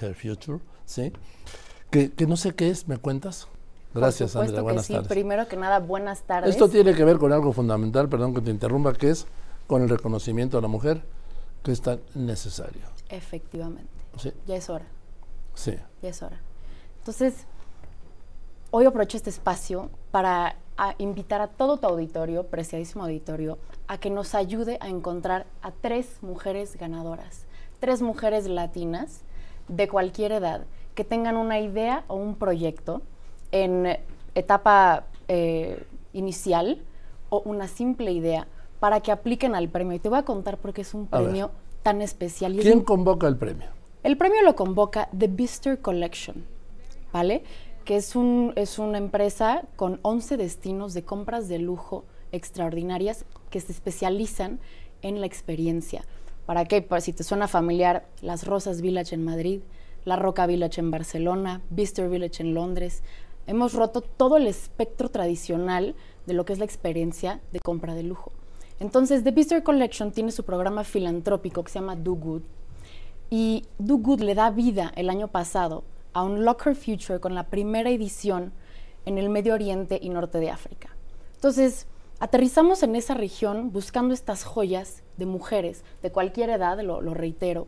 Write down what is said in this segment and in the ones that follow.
Her Future, ¿sí? Que, que no sé qué es, ¿me cuentas? Gracias, Por Andrea. Buenas que sí. tardes. Primero que nada, buenas tardes. Esto tiene que ver con algo fundamental, perdón que te interrumpa, que es con el reconocimiento a la mujer, que es tan necesario. Efectivamente. Sí, Ya es hora, sí. ya es hora. Entonces, hoy aprovecho este espacio para a invitar a todo tu auditorio, preciadísimo auditorio, a que nos ayude a encontrar a tres mujeres ganadoras, tres mujeres latinas de cualquier edad que tengan una idea o un proyecto en etapa eh, inicial o una simple idea para que apliquen al premio. Y te voy a contar por qué es un premio tan especial. y ¿Quién convoca el premio? el premio lo convoca The Bister Collection, ¿vale? Que es, un, es una empresa con 11 destinos de compras de lujo extraordinarias que se especializan en la experiencia. ¿Para? Para si te suena familiar, Las Rosas Village en Madrid, La Roca Village en Barcelona, Bister Village en Londres. Hemos roto todo el espectro tradicional de lo que es la experiencia de compra de lujo. Entonces, The Bister Collection tiene su programa filantrópico que se llama Do Good, y Do Good le da vida el año pasado a un Locker Future con la primera edición en el Medio Oriente y Norte de África. Entonces, aterrizamos en esa región buscando estas joyas de mujeres de cualquier edad, lo, reitero,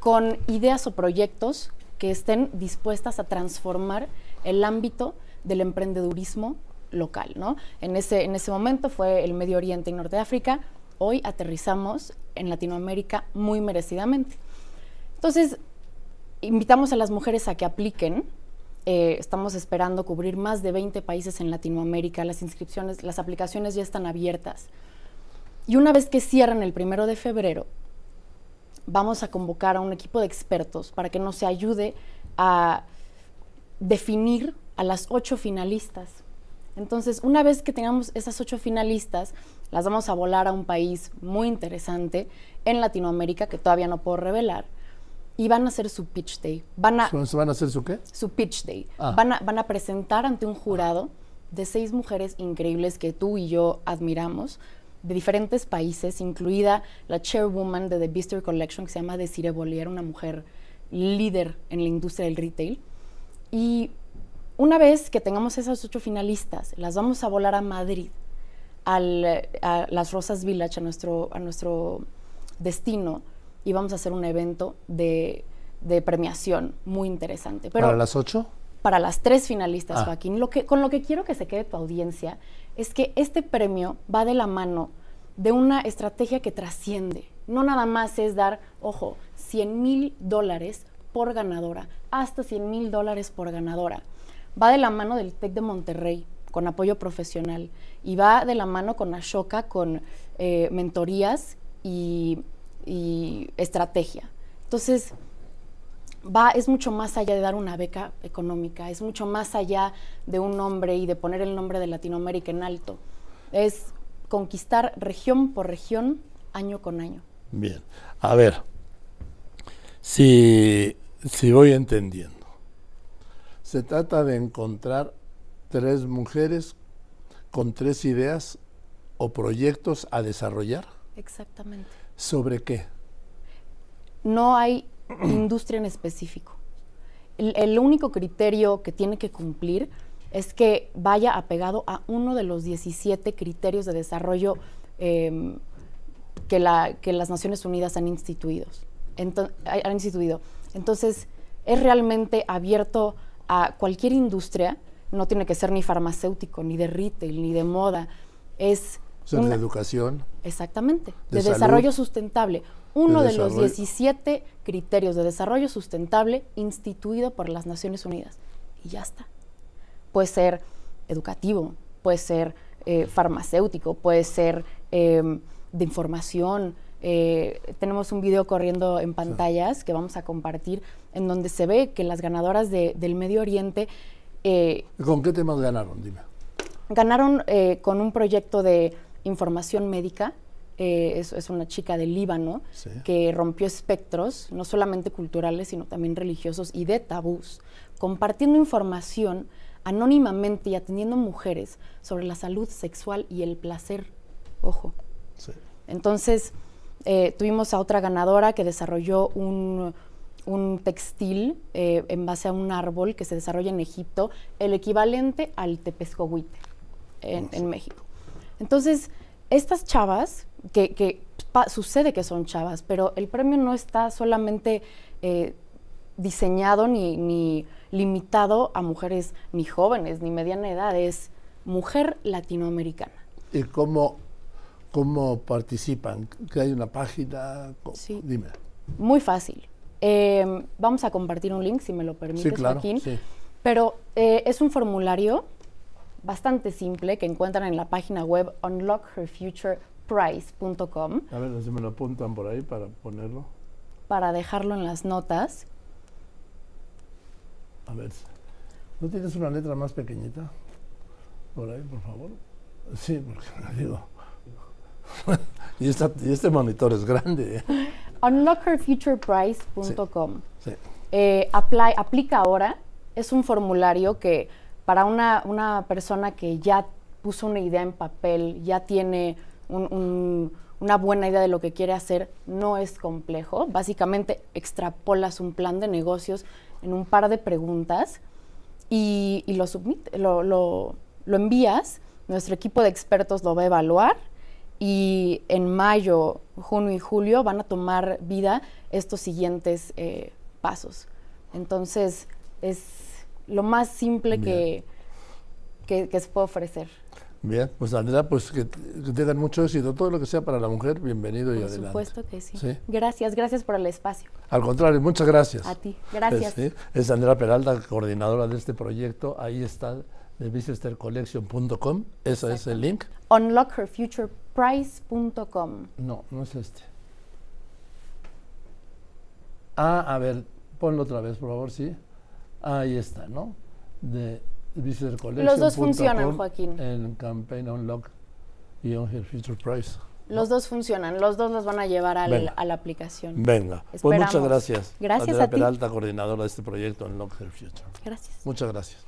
con ideas o proyectos que estén dispuestas a transformar el ámbito del emprendedurismo local. ¿no? En, ese, en ese momento fue el Medio Oriente y Norte de África, hoy aterrizamos en Latinoamérica muy merecidamente. Entonces, invitamos a las mujeres a que apliquen. Eh, estamos esperando cubrir más de 20 países en Latinoamérica. Las inscripciones, las aplicaciones ya están abiertas. Y una vez que cierran el primero de febrero, vamos a convocar a un equipo de expertos para que nos ayude a definir a las ocho finalistas. Entonces, una vez que tengamos esas ocho finalistas, las vamos a volar a un país muy interesante en Latinoamérica que todavía no puedo revelar y van a hacer su pitch day. Van a, ¿Se van a hacer su qué? su pitch day. Ah. Van, a, van a presentar ante un jurado de seis mujeres increíbles que tú y yo admiramos, de diferentes países, incluida la chairwoman de The Bister Collection, que se llama Desiree Bollier, una mujer líder en la industria del retail. Y una vez que tengamos esas ocho finalistas, las vamos a volar a Madrid, al, a las Rosas Village, a nuestro, a nuestro destino, y vamos a hacer un evento de, de premiación muy interesante. Pero ¿Para las ocho? para las tres finalistas, Ah. Joaquín. Lo que, con lo que quiero que se quede tu audiencia es que este premio va de la mano de una estrategia que trasciende. No nada más es dar, ojo, 100 mil dólares por ganadora, hasta 100 mil dólares por ganadora. Va de la mano del TEC de Monterrey, con apoyo profesional, y va de la mano con Ashoka, con eh, mentorías y, y estrategia. Entonces, va, es mucho más allá de dar una beca económica, es mucho más allá de un nombre y de poner el nombre de Latinoamérica en alto. Es conquistar región por región, año con año. Bien. A ver, si, si voy entendiendo. Se trata de encontrar tres mujeres con tres ideas o proyectos a desarrollar. Exactamente. ¿Sobre qué? No hay industria en específico. El, único criterio que tiene que cumplir es que vaya apegado a uno de los 17 criterios de desarrollo eh, que, la, que las Naciones Unidas han, han instituido. Entonces, es realmente abierto a cualquier industria, no tiene que ser ni farmacéutico, ni de retail, ni de moda, es O sea, de educación. Exactamente, De de, salud, desarrollo sustentable. Uno de, los desarrollo. 17 criterios de desarrollo sustentable instituido por las Naciones Unidas. Y ya está. Puede ser educativo, puede ser eh, farmacéutico, puede ser eh, de información. Eh, tenemos un video corriendo en pantallas que vamos a compartir en donde se ve que las ganadoras de- del Medio Oriente eh, ¿Con qué temas ganaron? Dime. Ganaron eh, con un proyecto de información médica. eh, es, es una chica del Líbano Sí. que rompió espectros, no solamente culturales, sino también religiosos y de tabús, compartiendo información anónimamente y atendiendo mujeres sobre la salud sexual y el placer. Ojo. Sí. Entonces, eh, tuvimos a otra ganadora que desarrolló un, un textil eh, en base a un árbol que se desarrolla en Egipto, el equivalente al tepescohuite en, en México. Entonces, estas chavas, que, que pa- sucede que son chavas, pero el premio no está solamente eh, diseñado ni, ni limitado a mujeres ni jóvenes ni mediana edad, es mujer latinoamericana. ¿Y cómo, cómo participan? ¿Que hay una página? Sí. Dime. Muy fácil. Eh, vamos a compartir un link, si me lo permites, Sí, claro. Joaquín. sí. Pero eh, es un formulario bastante simple que encuentran en la página web unlockherfutureprice.com A ver si me lo apuntan por ahí para ponerlo. para dejarlo en las notas. A ver. ¿No tienes una letra más pequeñita? Por ahí, por favor. Sí, porque digo. y, esta- y este monitor es grande. ¿eh? unlockherfutureprice.com. Sí. Eh, aplica ahora. Es un formulario que para una, una persona que ya puso una idea en papel, ya tiene un- un- una buena idea de lo que quiere hacer, no es complejo. Básicamente extrapolas un plan de negocios en un par de preguntas y, y lo, submit- lo, lo- lo envías. Nuestro equipo de expertos lo va a evaluar y en mayo, junio y julio van a tomar vida estos siguientes eh, pasos. Entonces, es lo más simple que, que, que se puede ofrecer. Bien, pues Andrea, pues que, que tengan mucho éxito. Todo lo que sea para la mujer, bienvenido y Por adelante. supuesto que sí. Sí. Gracias, gracias por el espacio. Al contrario, muchas gracias. A ti, gracias. Es, sí, es Andrea Peralta, coordinadora de este proyecto. Ahí está, de businesstercollection.com. Ese es el link. Unlockherfutureprice.com. No, no es este. Ah, a ver, ponlo otra vez, por favor, sí. Ahí está, ¿no? De businesstercollection.com. Los dos funcionan, Joaquín. En Campaign Unlock y On Her Future Price. Los dos funcionan, los dos los van a llevar al- a la aplicación. Venga, pues Esperamos. muchas gracias. Gracias Andrea a ti. Peralta, coordinadora de este proyecto Unlock Her Future. Gracias. Muchas gracias.